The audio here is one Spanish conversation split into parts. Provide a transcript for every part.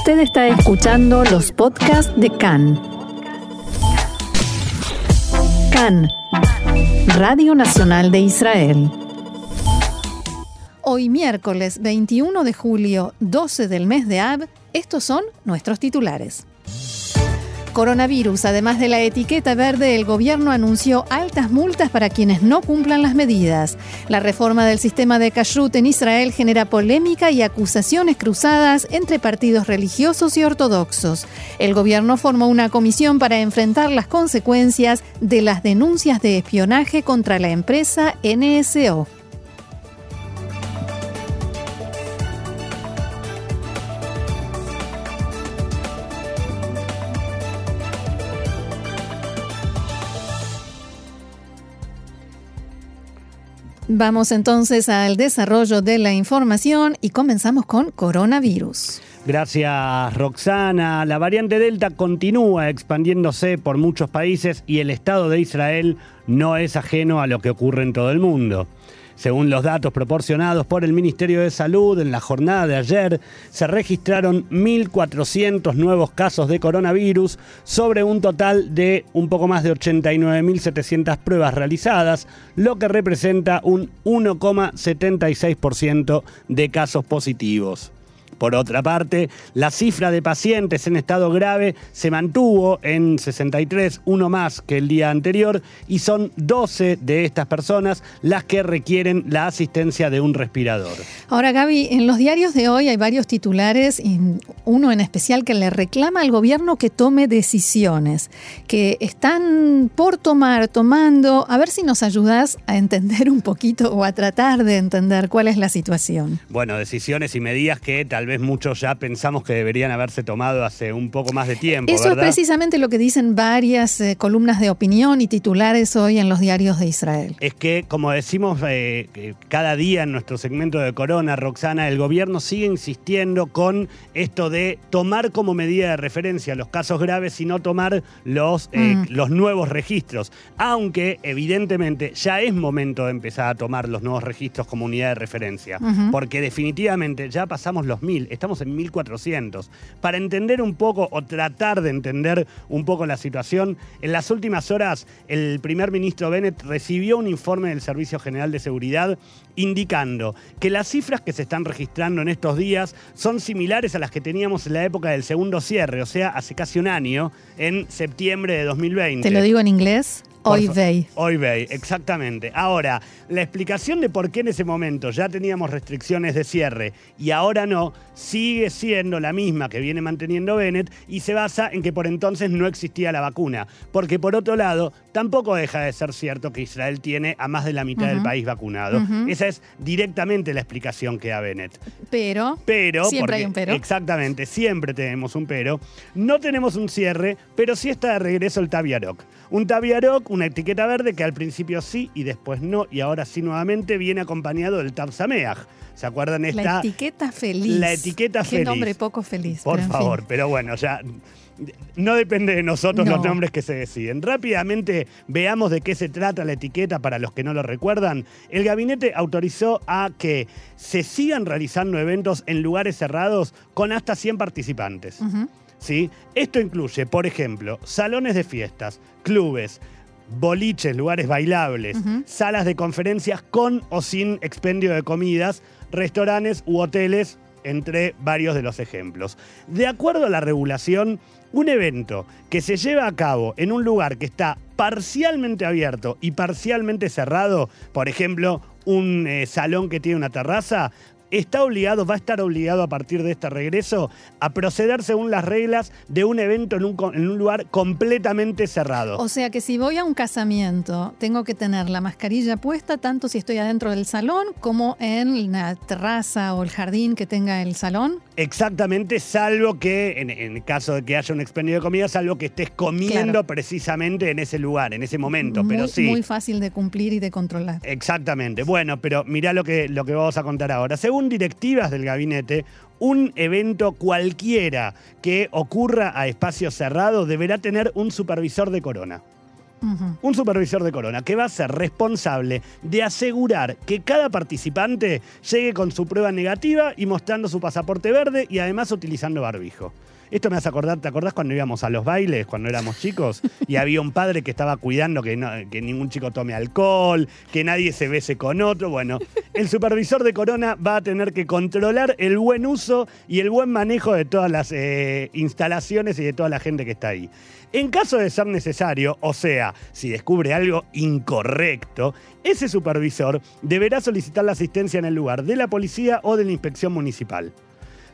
Usted está escuchando los podcasts de CAN. CAN, Radio Nacional de Israel. Hoy miércoles 21 de julio, 12 del mes de Ab, estos son nuestros titulares. Coronavirus. Además de la etiqueta verde, el gobierno anunció altas multas para quienes no cumplan las medidas. La reforma del sistema de kashrut en Israel genera polémica y acusaciones cruzadas entre partidos religiosos y ortodoxos. El gobierno formó una comisión para enfrentar las consecuencias de las denuncias de espionaje contra la empresa NSO. Vamos entonces al desarrollo de la información y comenzamos con coronavirus. Gracias, Roxana. La variante Delta continúa expandiéndose por muchos países y el Estado de Israel no es ajeno a lo que ocurre en todo el mundo. Según los datos proporcionados por el Ministerio de Salud, en la jornada de ayer se registraron 1.400 nuevos casos de coronavirus sobre un total de un poco más de 89.700 pruebas realizadas, lo que representa un 1,76% de casos positivos. Por otra parte, la cifra de pacientes en estado grave se mantuvo en 63, uno más que el día anterior, y son 12 de estas personas las que requieren la asistencia de un respirador. Ahora, Gaby, en los diarios de hoy hay varios titulares, uno en especial que le reclama al gobierno que tome decisiones, que están por tomar, tomando. A ver si nos ayudas a entender un poquito o a tratar de entender cuál es la situación. Bueno, decisiones y medidas que tal vez vez muchos ya pensamos que deberían haberse tomado hace un poco más de tiempo. Eso es precisamente lo que dicen varias eh, columnas de opinión y titulares hoy en los diarios de Israel. Es que, como decimos eh, cada día en nuestro segmento de Corona, Roxana, el gobierno sigue insistiendo con esto de tomar como medida de referencia los casos graves y no tomar los, eh, mm. los nuevos registros. Aunque, evidentemente, ya es momento de empezar a tomar los nuevos registros como unidad de referencia. Porque definitivamente ya pasamos los mil estamos en 1400. Para entender un poco o tratar de entender un poco la situación, en las últimas horas el primer ministro Bennett recibió un informe del Servicio General de Seguridad indicando que las cifras que se están registrando en estos días son similares a las que teníamos en la época del segundo cierre, o sea, hace casi un año, en septiembre de 2020. ¿Te lo digo en inglés? Hoy vey. Hoy exactamente. Ahora, la explicación de por qué en ese momento ya teníamos restricciones de cierre y ahora no, sigue siendo la misma que viene manteniendo Bennett y se basa en que por entonces no existía la vacuna. Porque por otro lado, tampoco deja de ser cierto que Israel tiene a más de la mitad del país vacunado. Esa es directamente la explicación que da Bennett. Pero, pero siempre hay un pero. Exactamente, siempre tenemos un pero. No tenemos un cierre, pero sí está de regreso el Taviaroc. Un Taviaroc una etiqueta verde que al principio sí y después no, y ahora sí nuevamente viene acompañado del Tab ¿Se acuerdan esta? La etiqueta feliz. La etiqueta feliz. Qué nombre poco feliz. Por favor, pero bueno, ya no depende de nosotros los nombres que se deciden. Rápidamente veamos de qué se trata la etiqueta para los que no lo recuerdan. El gabinete autorizó a que se sigan realizando eventos en lugares cerrados con hasta 100 participantes. ¿Sí? Esto incluye, por ejemplo, salones de fiestas, clubes, boliches, lugares bailables, salas de conferencias con o sin expendio de comidas, restaurantes u hoteles, entre varios de los ejemplos. De acuerdo a la regulación, un evento que se lleva a cabo en un lugar que está parcialmente abierto y parcialmente cerrado, por ejemplo, un eh, salón que tiene una terraza, está obligado, va a estar obligado a partir de este regreso a proceder según las reglas de un evento en un, en un, lugar completamente cerrado. O sea que si voy a un casamiento, tengo que tener la mascarilla puesta tanto si estoy adentro del salón como en la terraza o el jardín que tenga el salón. Exactamente, salvo que en, el caso de que haya un expendio de comida, salvo que estés comiendo precisamente en ese lugar, en ese momento. Muy, pero sí. Muy fácil de cumplir y de controlar. Exactamente. Bueno, pero mirá lo que, lo que vamos a contar ahora. Según directivas del gabinete, un evento cualquiera que ocurra a espacio cerrado deberá tener un supervisor de corona. Un supervisor de corona que va a ser responsable de asegurar que cada participante llegue con su prueba negativa y mostrando su pasaporte verde y además utilizando barbijo. Esto me hace acordar, ¿te acordás cuando íbamos a los bailes, cuando éramos chicos? Y había un padre que estaba cuidando que, ningún chico tome alcohol, que nadie se bese con otro. Bueno, el supervisor de Corona va a tener que controlar el buen uso y el buen manejo de todas las eh, instalaciones y de toda la gente que está ahí. En caso de ser necesario, o sea, si descubre algo incorrecto, ese supervisor deberá solicitar la asistencia en el lugar de la policía o de la inspección municipal.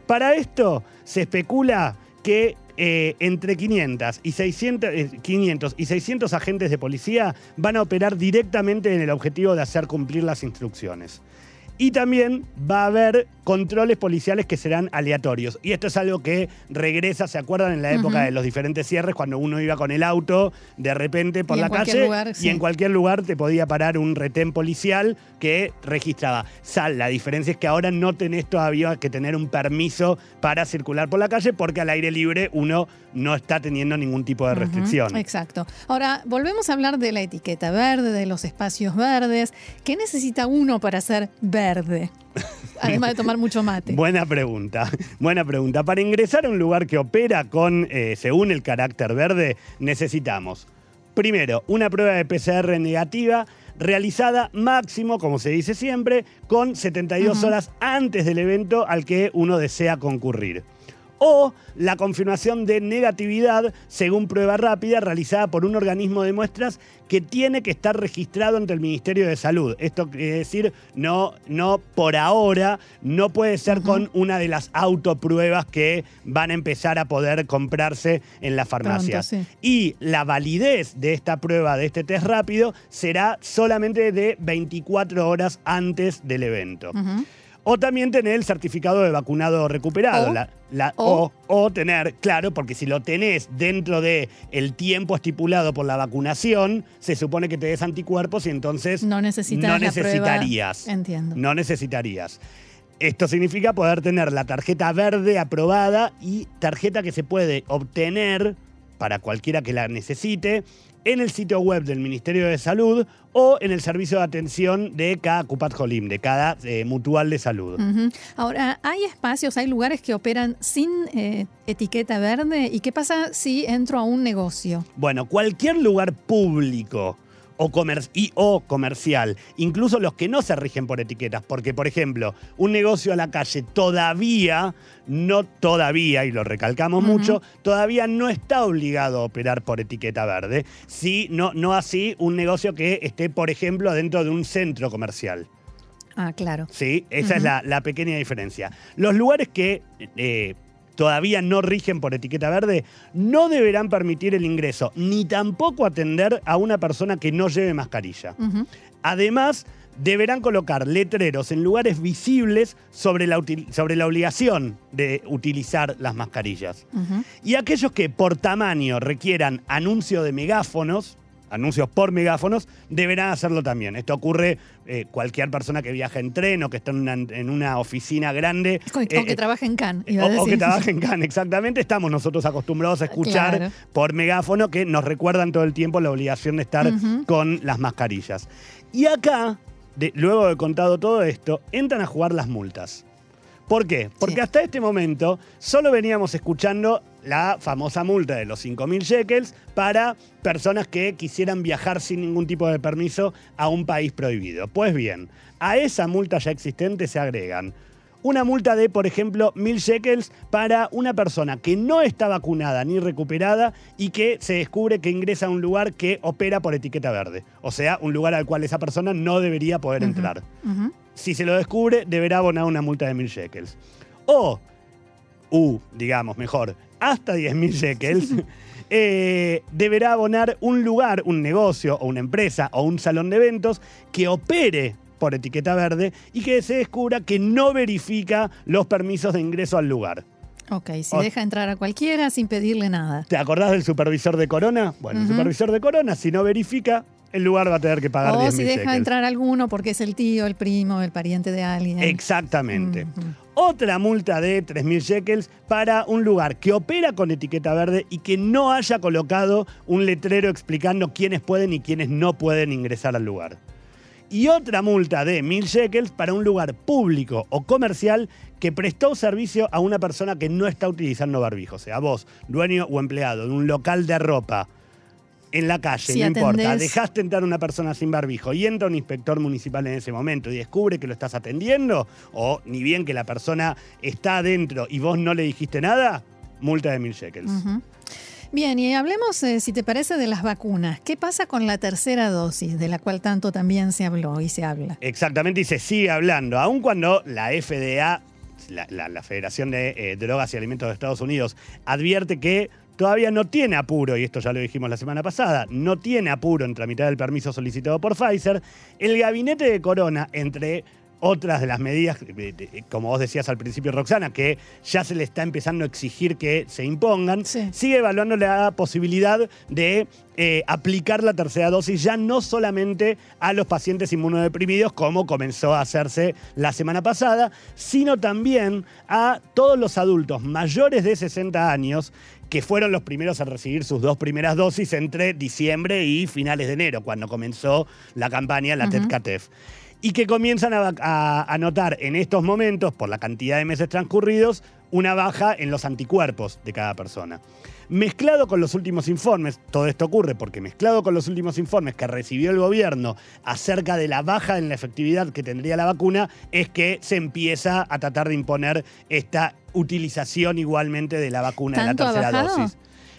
Para esto se especula que eh, entre 500 y, 600, 500 y 600 agentes de policía van a operar directamente en el objetivo de hacer cumplir las instrucciones. Y también va a haber controles policiales que serán aleatorios. Y esto es algo que regresa, ¿se acuerdan? En la época de los diferentes cierres, cuando uno iba con el auto de repente por la calle y en cualquier lugar te podía parar un retén policial que registraba sal. La diferencia es que ahora no tenés todavía que tener un permiso para circular por la calle porque al aire libre uno no está teniendo ningún tipo de restricción. Exacto. Ahora, volvemos a hablar de la etiqueta verde, de los espacios verdes. ¿Qué necesita uno para ser verde? Además de tomar mucho mate. Buena pregunta, buena pregunta. Para ingresar a un lugar que opera con, eh, según el carácter verde, necesitamos, primero, una prueba de PCR negativa realizada máximo, como se dice siempre, con 72 horas antes del evento al que uno desea concurrir o la confirmación de negatividad según prueba rápida realizada por un organismo de muestras que tiene que estar registrado ante el Ministerio de Salud. Esto quiere decir, no, no por ahora, no puede ser con una de las autopruebas que van a empezar a poder comprarse en la farmacia. Y la validez de esta prueba, de este test rápido, será solamente de 24 horas antes del evento. O también tener el certificado de vacunado recuperado. O, o, tener, claro, porque si lo tenés dentro del el tiempo estipulado por la vacunación, se supone que te des anticuerpos y entonces no, necesitarías. Entiendo. No necesitarías. Esto significa poder tener la tarjeta verde aprobada y tarjeta que se puede obtener para cualquiera que la necesite en el sitio web del Ministerio de Salud o en el servicio de atención de cada Cupat Jolim, de cada eh, mutual de salud. Ahora, ¿hay espacios, hay lugares que operan sin eh, etiqueta verde? ¿Y qué pasa si entro a un negocio? Bueno, cualquier lugar público o, y, o comercial, incluso los que no se rigen por etiquetas, porque por ejemplo, un negocio a la calle todavía, no todavía, y lo recalcamos mucho, todavía no está obligado a operar por etiqueta verde, si no, no así un negocio que esté, por ejemplo, dentro de un centro comercial. Ah, claro. Sí, esa es la, pequeña diferencia. Los lugares que eh, todavía no rigen por etiqueta verde, no deberán permitir el ingreso, ni tampoco atender a una persona que no lleve mascarilla. Además, deberán colocar letreros en lugares visibles sobre la, sobre la obligación de utilizar las mascarillas. Y aquellos que por tamaño requieran anuncio de megáfonos, anuncios por megáfonos, deberán hacerlo también. Esto ocurre eh, cualquier persona que viaja en tren o que está en una, oficina grande. O, que eh, trabaje en Cannes. O, que trabaje en Cannes, exactamente. Estamos nosotros acostumbrados a escuchar por megáfono que nos recuerdan todo el tiempo la obligación de estar con las mascarillas. Y acá, luego de contado todo esto, entran a jugar las multas. ¿Por qué? Porque hasta este momento solo veníamos escuchando la famosa multa de los 5.000 shekels para personas que quisieran viajar sin ningún tipo de permiso a un país prohibido. Pues bien, a esa multa ya existente se agregan una multa de, por ejemplo, 1.000 shekels para una persona que no está vacunada ni recuperada y que se descubre que ingresa a un lugar que opera por etiqueta verde. O sea, un lugar al cual esa persona no debería poder entrar si se lo descubre, deberá abonar una multa de mil shekels. O, u, digamos, mejor, hasta 10.000 shekels, eh, deberá abonar un lugar, un negocio o una empresa o un salón de eventos que opere por etiqueta verde y que se descubra que no verifica los permisos de ingreso al lugar. Ok, si deja entrar a cualquiera sin pedirle nada. ¿Te acordás del supervisor de Corona? Bueno, el supervisor de Corona, si no verifica, el lugar va a tener que pagar O si deja entrar alguno porque es el tío, el primo, el pariente de alguien. Exactamente. Otra multa de 3.000 shekels para un lugar que opera con etiqueta verde y que no haya colocado un letrero explicando quiénes pueden y quiénes no pueden ingresar al lugar. Y otra multa de 1.000 shekels para un lugar público o comercial que prestó servicio a una persona que no está utilizando barbijo. Sea, vos, dueño o empleado de un local de ropa, en la calle, no importa, dejaste entrar una persona sin barbijo y entra un inspector municipal en ese momento y descubre que lo estás atendiendo, o ni bien que la persona está adentro y vos no le dijiste nada, multa de mil shekels. Bien, y hablemos, eh, si te parece, de las vacunas. ¿Qué pasa con la tercera dosis, de la cual tanto también se habló y se habla? Exactamente, y se sigue hablando, aun cuando la FDA, la, Federación de eh, Drogas y Alimentos de Estados Unidos, advierte que todavía no tiene apuro, y esto ya lo dijimos la semana pasada, no tiene apuro en tramitar el permiso solicitado por Pfizer, el gabinete de Corona, entre otras de las medidas, como vos decías al principio, Roxana, que ya se le está empezando a exigir que se impongan, sigue evaluando la posibilidad de eh, aplicar la tercera dosis ya no solamente a los pacientes inmunodeprimidos, como comenzó a hacerse la semana pasada, sino también a todos los adultos mayores de 60 años que fueron los primeros a recibir sus dos primeras dosis entre diciembre y finales de enero, cuando comenzó la campaña, la TEDCATEF y que comienzan a, notar en estos momentos, por la cantidad de meses transcurridos, una baja en los anticuerpos de cada persona. Mezclado con los últimos informes, todo esto ocurre porque mezclado con los últimos informes que recibió el gobierno acerca de la baja en la efectividad que tendría la vacuna, es que se empieza a tratar de imponer esta utilización igualmente de la vacuna de la tercera dosis.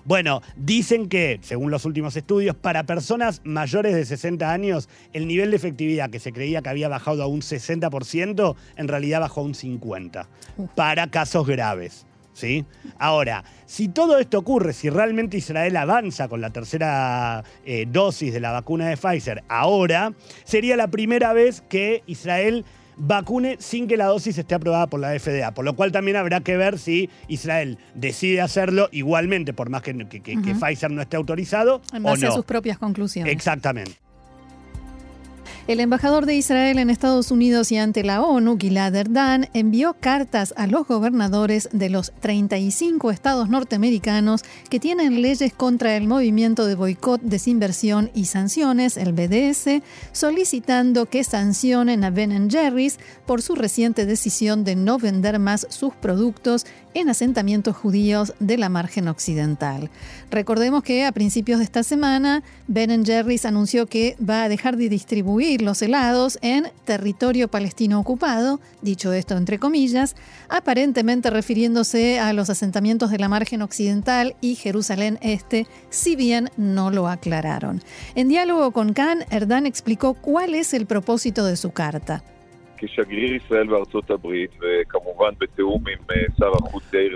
Bueno, dicen que, según los últimos estudios, para personas mayores de 60 años, el nivel de efectividad que se creía que había bajado a un 60%, en realidad bajó a un 50%, para casos graves. ¿Sí? Ahora, si todo esto ocurre, si realmente Israel avanza con la tercera eh, dosis de la vacuna de Pfizer ahora, sería la primera vez que Israel vacune sin que la dosis esté aprobada por la FDA. Por lo cual también habrá que ver si Israel decide hacerlo igualmente, por más que, Pfizer no esté autorizado. En base a sus propias conclusiones. Exactamente. El embajador de Israel en Estados Unidos y ante la ONU, Gilad Erdan, envió cartas a los gobernadores de los 35 estados norteamericanos que tienen leyes contra el movimiento de boicot, desinversión y sanciones, el BDS, solicitando que sancionen a Ben Jerry's por su reciente decisión de no vender más sus productos en asentamientos judíos de la margen occidental. Recordemos que a principios de esta semana, Ben Jerry's anunció que va a dejar de distribuir los helados en territorio palestino ocupado, dicho esto entre comillas, aparentemente refiriéndose a los asentamientos de la margen occidental y Jerusalén Este, si bien no lo aclararon. En diálogo con Khan, Erdán explicó cuál es el propósito de su carta.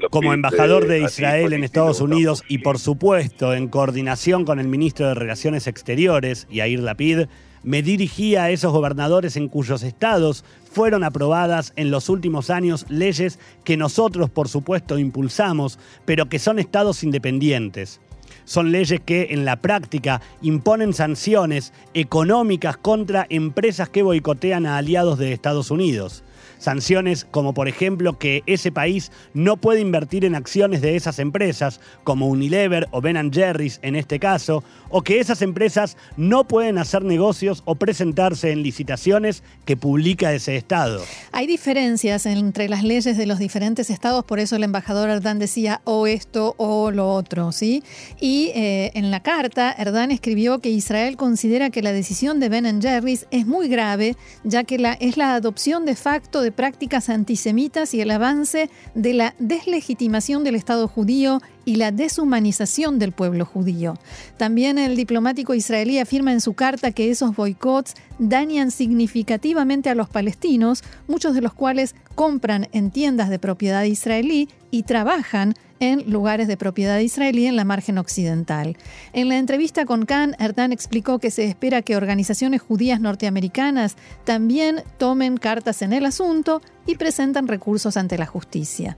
Como embajador de Israel en Estados Unidos y por supuesto en coordinación con el ministro de Relaciones Exteriores, Yair Lapid, me dirigí a esos gobernadores en cuyos estados fueron aprobadas en los últimos años leyes que nosotros por supuesto impulsamos, pero que son estados independientes son leyes que en la práctica imponen sanciones económicas contra empresas que boicotean a aliados de Estados Unidos. Sanciones como por ejemplo que ese país no puede invertir en acciones de esas empresas, como Unilever o Ben Jerry's en este caso, o que esas empresas no pueden hacer negocios o presentarse en licitaciones que publica ese Estado. Hay diferencias entre las leyes de los diferentes estados, por eso el embajador Erdán decía o esto o lo otro, ¿sí? Y eh, en la carta, Erdán escribió que Israel considera que la decisión de Ben Jerry's es muy grave, ya que es la adopción de facto prácticas antisemitas y el avance de la deslegitimación del Estado judío y la deshumanización del pueblo judío. También el diplomático israelí afirma en su carta que esos boicots dañan significativamente a los palestinos, muchos de los cuales compran en tiendas de propiedad israelí y trabajan en lugares de propiedad israelí en la margen occidental. En la entrevista con Khan, Erdan explicó que se espera que organizaciones judías norteamericanas también tomen cartas en el asunto y presenten recursos ante la justicia.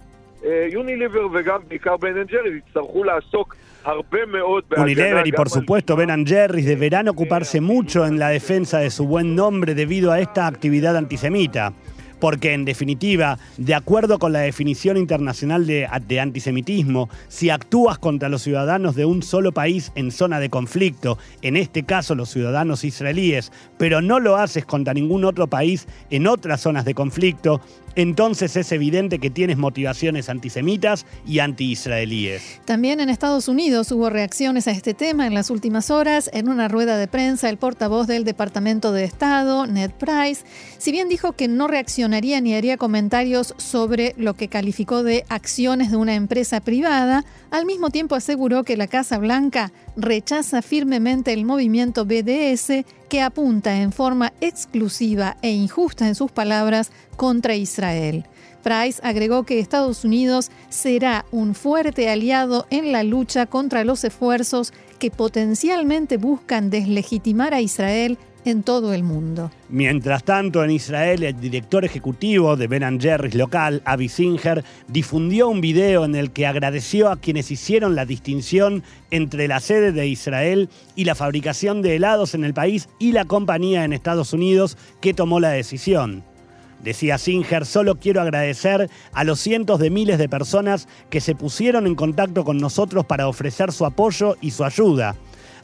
Unilever y por supuesto Ben Jerry's deberán ocuparse mucho en la defensa de su buen nombre debido a esta actividad antisemita. Porque en definitiva, de acuerdo con la definición internacional de, antisemitismo, si actúas contra los ciudadanos de un solo país en zona de conflicto, en este caso los ciudadanos israelíes, pero no lo haces contra ningún otro país en otras zonas de conflicto, entonces es evidente que tienes motivaciones antisemitas y anti-israelíes. También en Estados Unidos hubo reacciones a este tema en las últimas horas. En una rueda de prensa, el portavoz del Departamento de Estado, Ned Price, si bien dijo que no reaccionaría ni haría comentarios sobre lo que calificó de acciones de una empresa privada, al mismo tiempo aseguró que la Casa Blanca rechaza firmemente el movimiento BDS que apunta en forma exclusiva e injusta en sus palabras contra Israel. Price agregó que Estados Unidos será un fuerte aliado en la lucha contra los esfuerzos que potencialmente buscan deslegitimar a Israel en todo el mundo. Mientras tanto, en Israel, el director ejecutivo de Ben Jerry's local, Avi Singer, difundió un video en el que agradeció a quienes hicieron la distinción entre la sede de Israel y la fabricación de helados en el país y la compañía en Estados Unidos que tomó la decisión. Decía Singer, solo quiero agradecer a los cientos de miles de personas que se pusieron en contacto con nosotros para ofrecer su apoyo y su ayuda.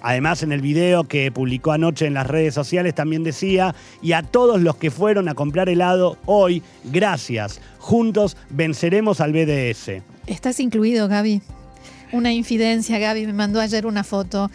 Además, en el video que publicó anoche en las redes sociales también decía, y a todos los que fueron a comprar helado hoy, gracias. Juntos venceremos al BDS. Estás incluido, Gaby. Una infidencia, Gaby me mandó ayer una foto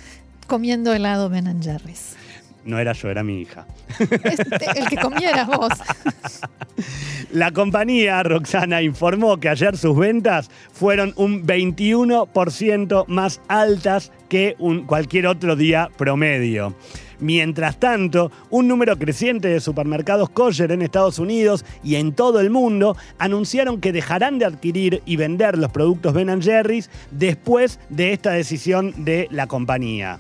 comiendo helado Ben Jerry's. No era yo, era mi hija. el que comieras vos. La compañía Roxana informó que ayer sus ventas fueron un 21% más altas que un cualquier otro día promedio. Mientras tanto, un número creciente de supermercados kosher en Estados Unidos y en todo el mundo anunciaron que dejarán de adquirir y vender los productos Ben Jerry's después de esta decisión de la compañía.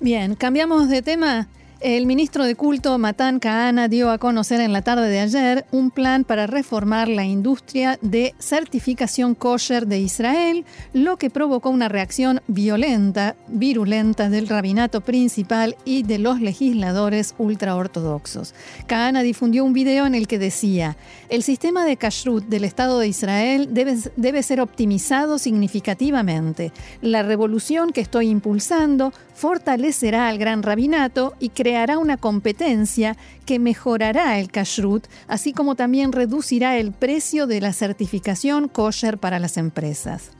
Bien, cambiamos de tema. El ministro de Culto, Matan Kahana, dio a conocer en la tarde de ayer un plan para reformar la industria de certificación kosher de Israel, lo que provocó una reacción violenta, virulenta del rabinato principal y de los legisladores ultraortodoxos. Kahana difundió un video en el que decía, el sistema de kashrut del Estado de Israel debe, debe ser optimizado significativamente. La revolución que estoy impulsando fortalecerá al gran rabinato y creará una competencia que mejorará el kashrut, así como también reducirá el precio de la certificación kosher para las empresas.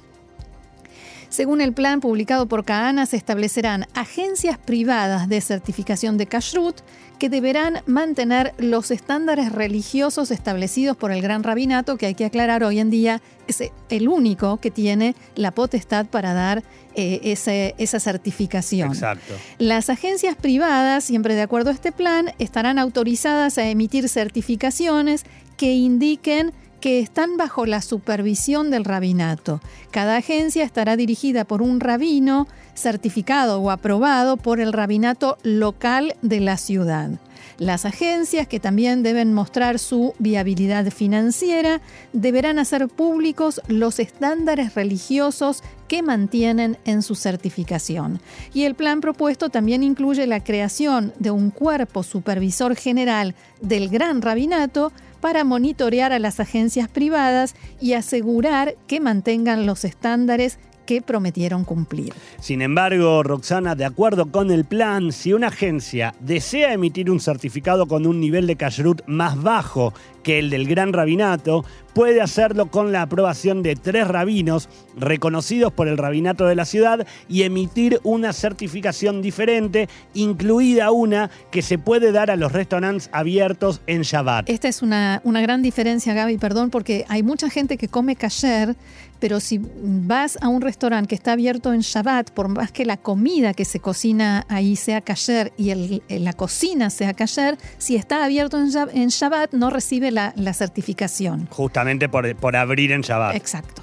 Según el plan publicado por Kahana, se establecerán agencias privadas de certificación de kashrut que deberán mantener los estándares religiosos establecidos por el Gran Rabinato, que hay que aclarar hoy en día es el único que tiene la potestad para dar eh, esa certificación. Exacto. Las agencias privadas, siempre de acuerdo a este plan, estarán autorizadas a emitir certificaciones que indiquen que están bajo la supervisión del rabinato. Cada agencia estará dirigida por un rabino certificado o aprobado por el rabinato local de la ciudad. Las agencias, que también deben mostrar su viabilidad financiera, deberán hacer públicos los estándares religiosos que mantienen en su certificación. Y el plan propuesto también incluye la creación de un cuerpo supervisor general del Gran Rabinato para monitorear a las agencias privadas y asegurar que mantengan los estándares que prometieron cumplir. Sin embargo, Roxana, de acuerdo con el plan, si una agencia desea emitir un certificado con un nivel de kashrut más bajo que el del gran rabinato, puede hacerlo con la aprobación de tres rabinos reconocidos por el rabinato de la ciudad y emitir una certificación diferente, incluida una que se puede dar a los restaurantes abiertos en Shabbat. Esta es una, una gran diferencia, Gaby, perdón, porque hay mucha gente que come kasher, pero si vas a un restaurante que está abierto en Shabbat, por más que la comida que se cocina ahí sea kasher y la cocina sea kasher, si está abierto en Shabbat no recibe la, certificación. Justamente por, por abrir en Shabbat. Exacto.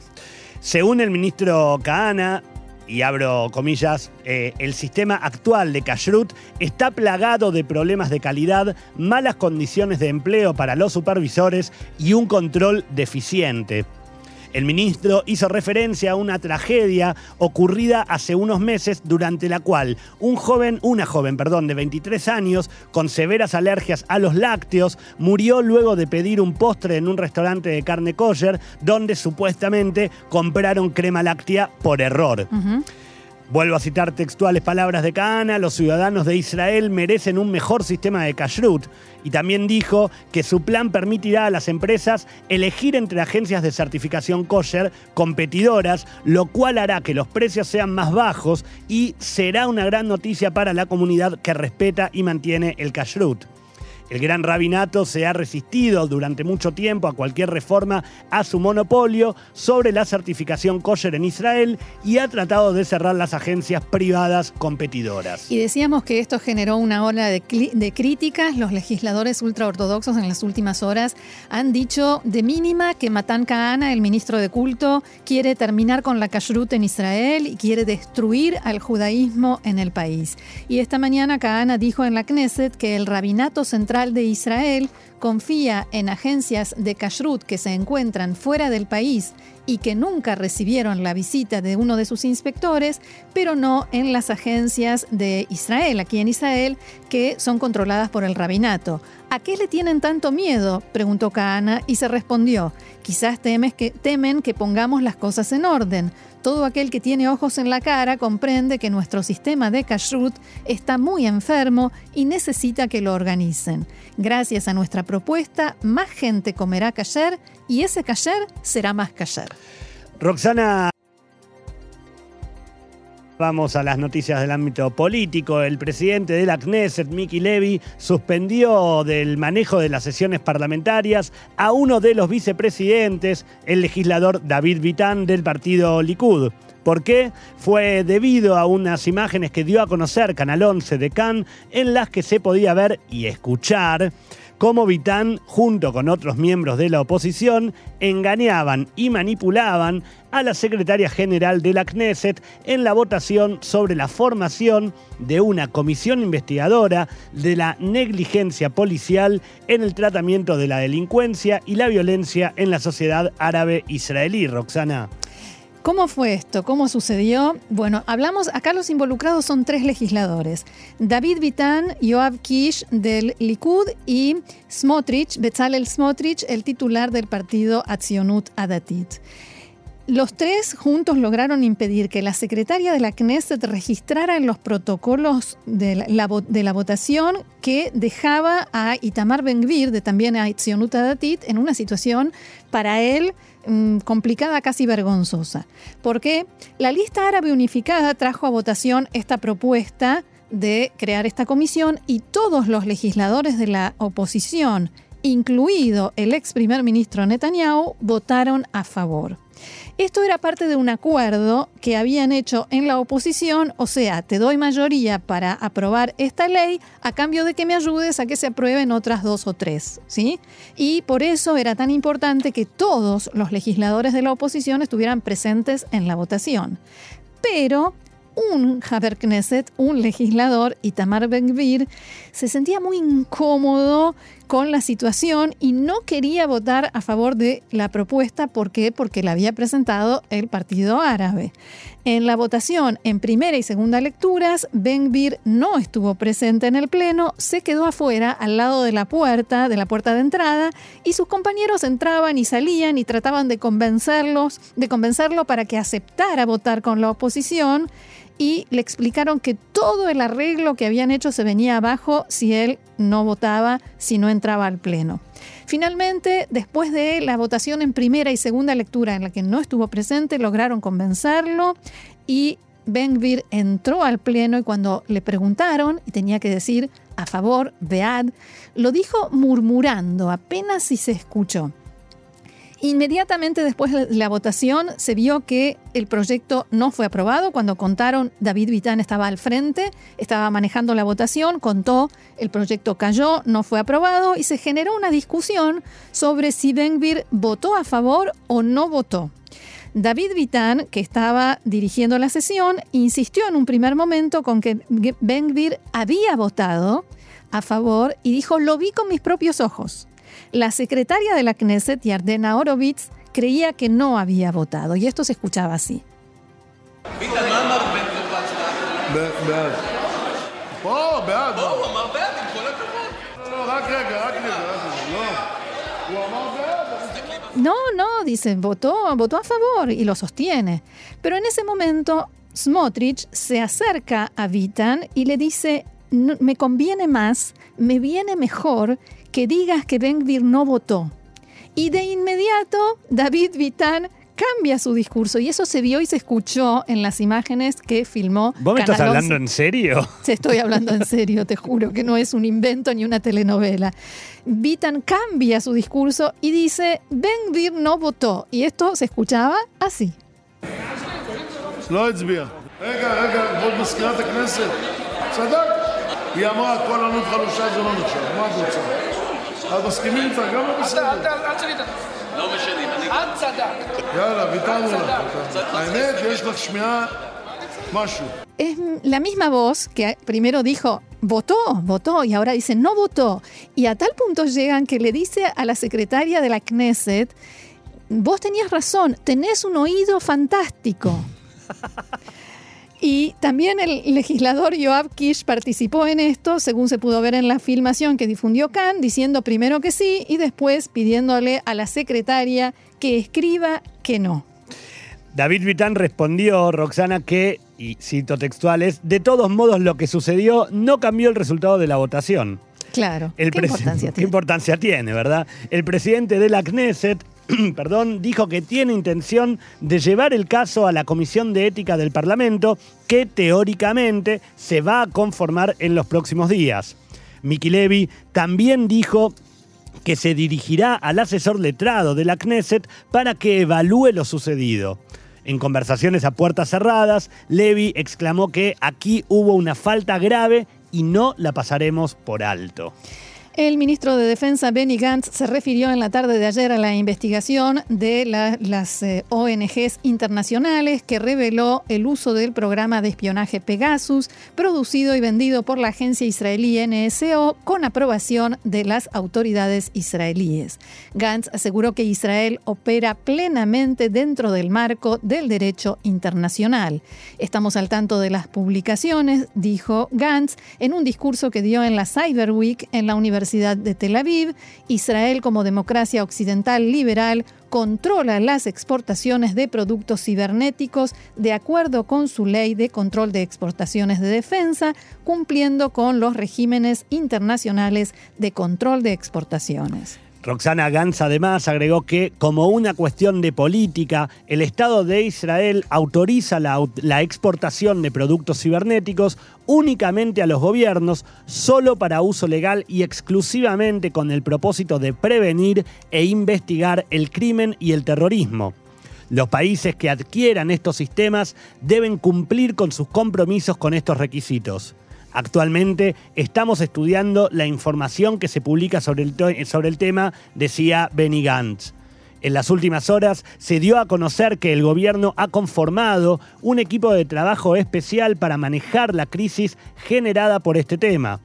Según el ministro Kahana, y abro comillas, eh, el sistema actual de Kashrut está plagado de problemas de calidad, malas condiciones de empleo para los supervisores y un control deficiente. El ministro hizo referencia a una tragedia ocurrida hace unos meses durante la cual un joven, una joven, perdón, de 23 años con severas alergias a los lácteos murió luego de pedir un postre en un restaurante de carne kosher donde supuestamente compraron crema láctea por error. Vuelvo a citar textuales palabras de Kahana, los ciudadanos de Israel merecen un mejor sistema de kashrut. Y también dijo que su plan permitirá a las empresas elegir entre agencias de certificación kosher competidoras, lo cual hará que los precios sean más bajos y será una gran noticia para la comunidad que respeta y mantiene el kashrut. El gran rabinato se ha resistido durante mucho tiempo a cualquier reforma a su monopolio sobre la certificación kosher en Israel y ha tratado de cerrar las agencias privadas competidoras. Y decíamos que esto generó una ola de, críticas. Los legisladores ultraortodoxos en las últimas horas han dicho de mínima que Matan Kahana, el ministro de culto, quiere terminar con la kashrut en Israel y quiere destruir al judaísmo en el país. Y esta mañana Kahana dijo en la Knesset que el rabinato central de Israel confía en agencias de kashrut que se encuentran fuera del país y que nunca recibieron la visita de uno de sus inspectores, pero no en las agencias de Israel, aquí en Israel, que son controladas por el rabinato. ¿A qué le tienen tanto miedo? preguntó Kahana y se respondió, quizás que, temen que pongamos las cosas en orden. Todo aquel que tiene ojos en la cara comprende que nuestro sistema de kashrut está muy enfermo y necesita que lo organicen. Gracias a nuestra propuesta, más gente comerá kasher y ese kasher será más kasher. Roxana Vamos a las noticias del ámbito político. El presidente de la Knesset, Miki Levy, suspendió del manejo de las sesiones parlamentarias a uno de los vicepresidentes, el legislador David Vitán del partido Likud. ¿Por qué? Fue debido a unas imágenes que dio a conocer Canal 11 de Cannes en las que se podía ver y escuchar cómo Vitán, junto con otros miembros de la oposición, engañaban y manipulaban a la secretaria general de la Knesset en la votación sobre la formación de una comisión investigadora de la negligencia policial en el tratamiento de la delincuencia y la violencia en la sociedad árabe israelí, Roxana. ¿Cómo fue esto? ¿Cómo sucedió? Bueno, hablamos, acá los involucrados son tres legisladores. David Vitan, Yoav Kish del Likud y Smotrich, Bezalel Smotrich, el titular del partido Atzionut Adatit. Los tres juntos lograron impedir que la secretaria de la Knesset registrara en los protocolos de la, votación que dejaba a Itamar Ben-Gvir, de también a Itzionut Adatit, en una situación para él mm, complicada, casi vergonzosa. Porque la lista árabe unificada trajo a votación esta propuesta de crear esta comisión y todos los legisladores de la oposición, incluido el ex primer ministro Netanyahu, votaron a favor. Esto era parte de un acuerdo que habían hecho en la oposición, o sea, te doy mayoría para aprobar esta ley a cambio de que me ayudes a que se aprueben otras dos o tres, ¿sí? Y por eso era tan importante que todos los legisladores de la oposición estuvieran presentes en la votación. Pero un Haber Knesset, un legislador, Itamar Ben-Gvir, se sentía muy incómodo con la situación y no quería votar a favor de la propuesta. ¿Por qué? Porque la había presentado el Partido Árabe. En la votación en primera y segunda lecturas, Ben-Gvir no estuvo presente en el Pleno, se quedó afuera, al lado de la puerta, de la puerta de entrada, y sus compañeros entraban y salían y trataban de convencerlos, de convencerlo para que aceptara votar con la oposición y le explicaron que todo el arreglo que habían hecho se venía abajo si él no votaba, si no entraba al Pleno. Finalmente, después de la votación en primera y segunda lectura en la que no estuvo presente, lograron convencerlo y Ben-Gvir entró al Pleno y cuando le preguntaron y tenía que decir a favor, Bead, lo dijo murmurando, apenas si se escuchó. Inmediatamente después de la votación se vio que el proyecto no fue aprobado. Cuando contaron, David Vitán estaba al frente, estaba manejando la votación, contó, el proyecto cayó, no fue aprobado y se generó una discusión sobre si Benvir votó a favor o no votó. David Vitán, que estaba dirigiendo la sesión, insistió en un primer momento con que Benvir había votado a favor y dijo, lo vi con mis propios ojos. La secretaria de la Knesset, Yardena Horowitz, creía que no había votado. Y esto se escuchaba así. No, no, dice, votó, votó a favor y lo sostiene. Pero en ese momento Smotrich se acerca a Vitan y le dice, me conviene más, me viene mejor que digas que Ben no votó. Y de inmediato David Vitan cambia su discurso y eso se vio y se escuchó en las imágenes que filmó. ¿Vos me estás hablando en serio? Se estoy hablando en serio, te juro que no es un invento ni una telenovela. Vitan cambia su discurso y dice, Ben Gvir no votó. Y esto se escuchaba así. Es la misma voz que primero dijo, votó, votó, y ahora dice, no votó. Y a tal punto llegan que le dice a la secretaria de la Knesset, vos tenías razón, tenés un oído fantástico. Y también el legislador Joab Kish participó en esto, según se pudo ver en la filmación que difundió Khan, diciendo primero que sí y después pidiéndole a la secretaria que escriba que no. David Vitán respondió, Roxana, que, y cito textuales, de todos modos lo que sucedió no cambió el resultado de la votación. Claro. ¿Qué importancia tiene? ¿Qué importancia tiene, verdad? El presidente de la Knesset perdón, dijo que tiene intención de llevar el caso a la Comisión de Ética del Parlamento, que teóricamente se va a conformar en los próximos días. Miki Levy también dijo que se dirigirá al asesor letrado de la Knesset para que evalúe lo sucedido. En conversaciones a puertas cerradas, Levy exclamó que aquí hubo una falta grave y no la pasaremos por alto. El ministro de Defensa Benny Gantz se refirió en la tarde de ayer a la investigación de las eh, ONGs internacionales que reveló el uso del programa de espionaje Pegasus, producido y vendido por la agencia israelí NSO con aprobación de las autoridades israelíes. Gantz aseguró que Israel opera plenamente dentro del marco del derecho internacional. Estamos al tanto de las publicaciones, dijo Gantz en un discurso que dio en la Cyber Week en la Universidad de Tel Aviv, Israel como democracia occidental liberal controla las exportaciones de productos cibernéticos de acuerdo con su ley de control de exportaciones de defensa, cumpliendo con los regímenes internacionales de control de exportaciones. Roxana Gantz además agregó que, como una cuestión de política, el Estado de Israel autoriza la, la, exportación de productos cibernéticos únicamente a los gobiernos, solo para uso legal y exclusivamente con el propósito de prevenir e investigar el crimen y el terrorismo. Los países que adquieran estos sistemas deben cumplir con sus compromisos con estos requisitos. Actualmente estamos estudiando la información que se publica sobre el, sobre el tema, decía Benny Gantz. En las últimas horas se dio a conocer que el gobierno ha conformado un equipo de trabajo especial para manejar la crisis generada por este tema.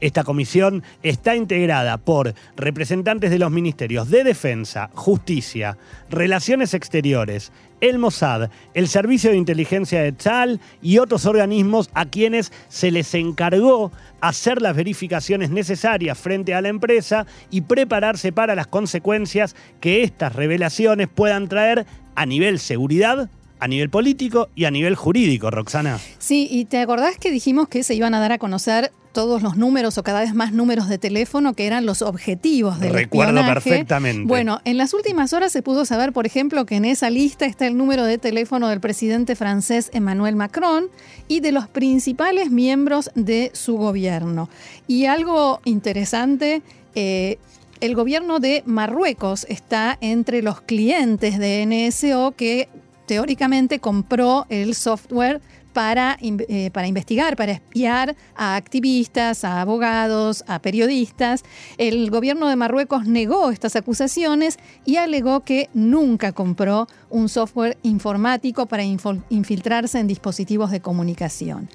Esta comisión está integrada por representantes de los ministerios de Defensa, Justicia, Relaciones Exteriores, el Mossad, el Servicio de Inteligencia de Tzal y otros organismos a quienes se les encargó hacer las verificaciones necesarias frente a la empresa y prepararse para las consecuencias que estas revelaciones puedan traer a nivel seguridad a nivel político y a nivel jurídico, Roxana. Sí, y te acordás que dijimos que se iban a dar a conocer todos los números o cada vez más números de teléfono que eran los objetivos del Recuerdo perfectamente. Bueno, en las últimas horas se pudo saber, por ejemplo, que en esa lista está el número de teléfono del presidente francés Emmanuel Macron y de los principales miembros de su gobierno. Y algo interesante, eh, el gobierno de Marruecos está entre los clientes de NSO que teóricamente compró el software para, eh, para investigar, para espiar a activistas, a abogados, a periodistas. El gobierno de Marruecos negó estas acusaciones y alegó que nunca compró un software informático para infiltrarse en dispositivos de comunicación.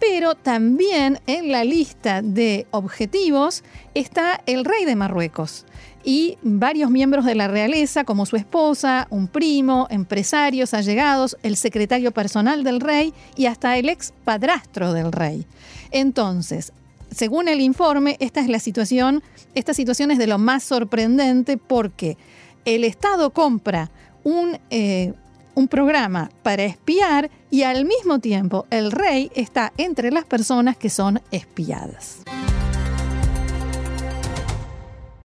Pero también en la lista de objetivos está el rey de Marruecos y varios miembros de la realeza, como su esposa, un primo, empresarios allegados, el secretario personal del rey y hasta el ex padrastro del rey. Entonces, según el informe, esta es la situación, esta situación es de lo más sorprendente porque el Estado compra un, eh, un programa para espiar y al mismo tiempo el rey está entre las personas que son espiadas.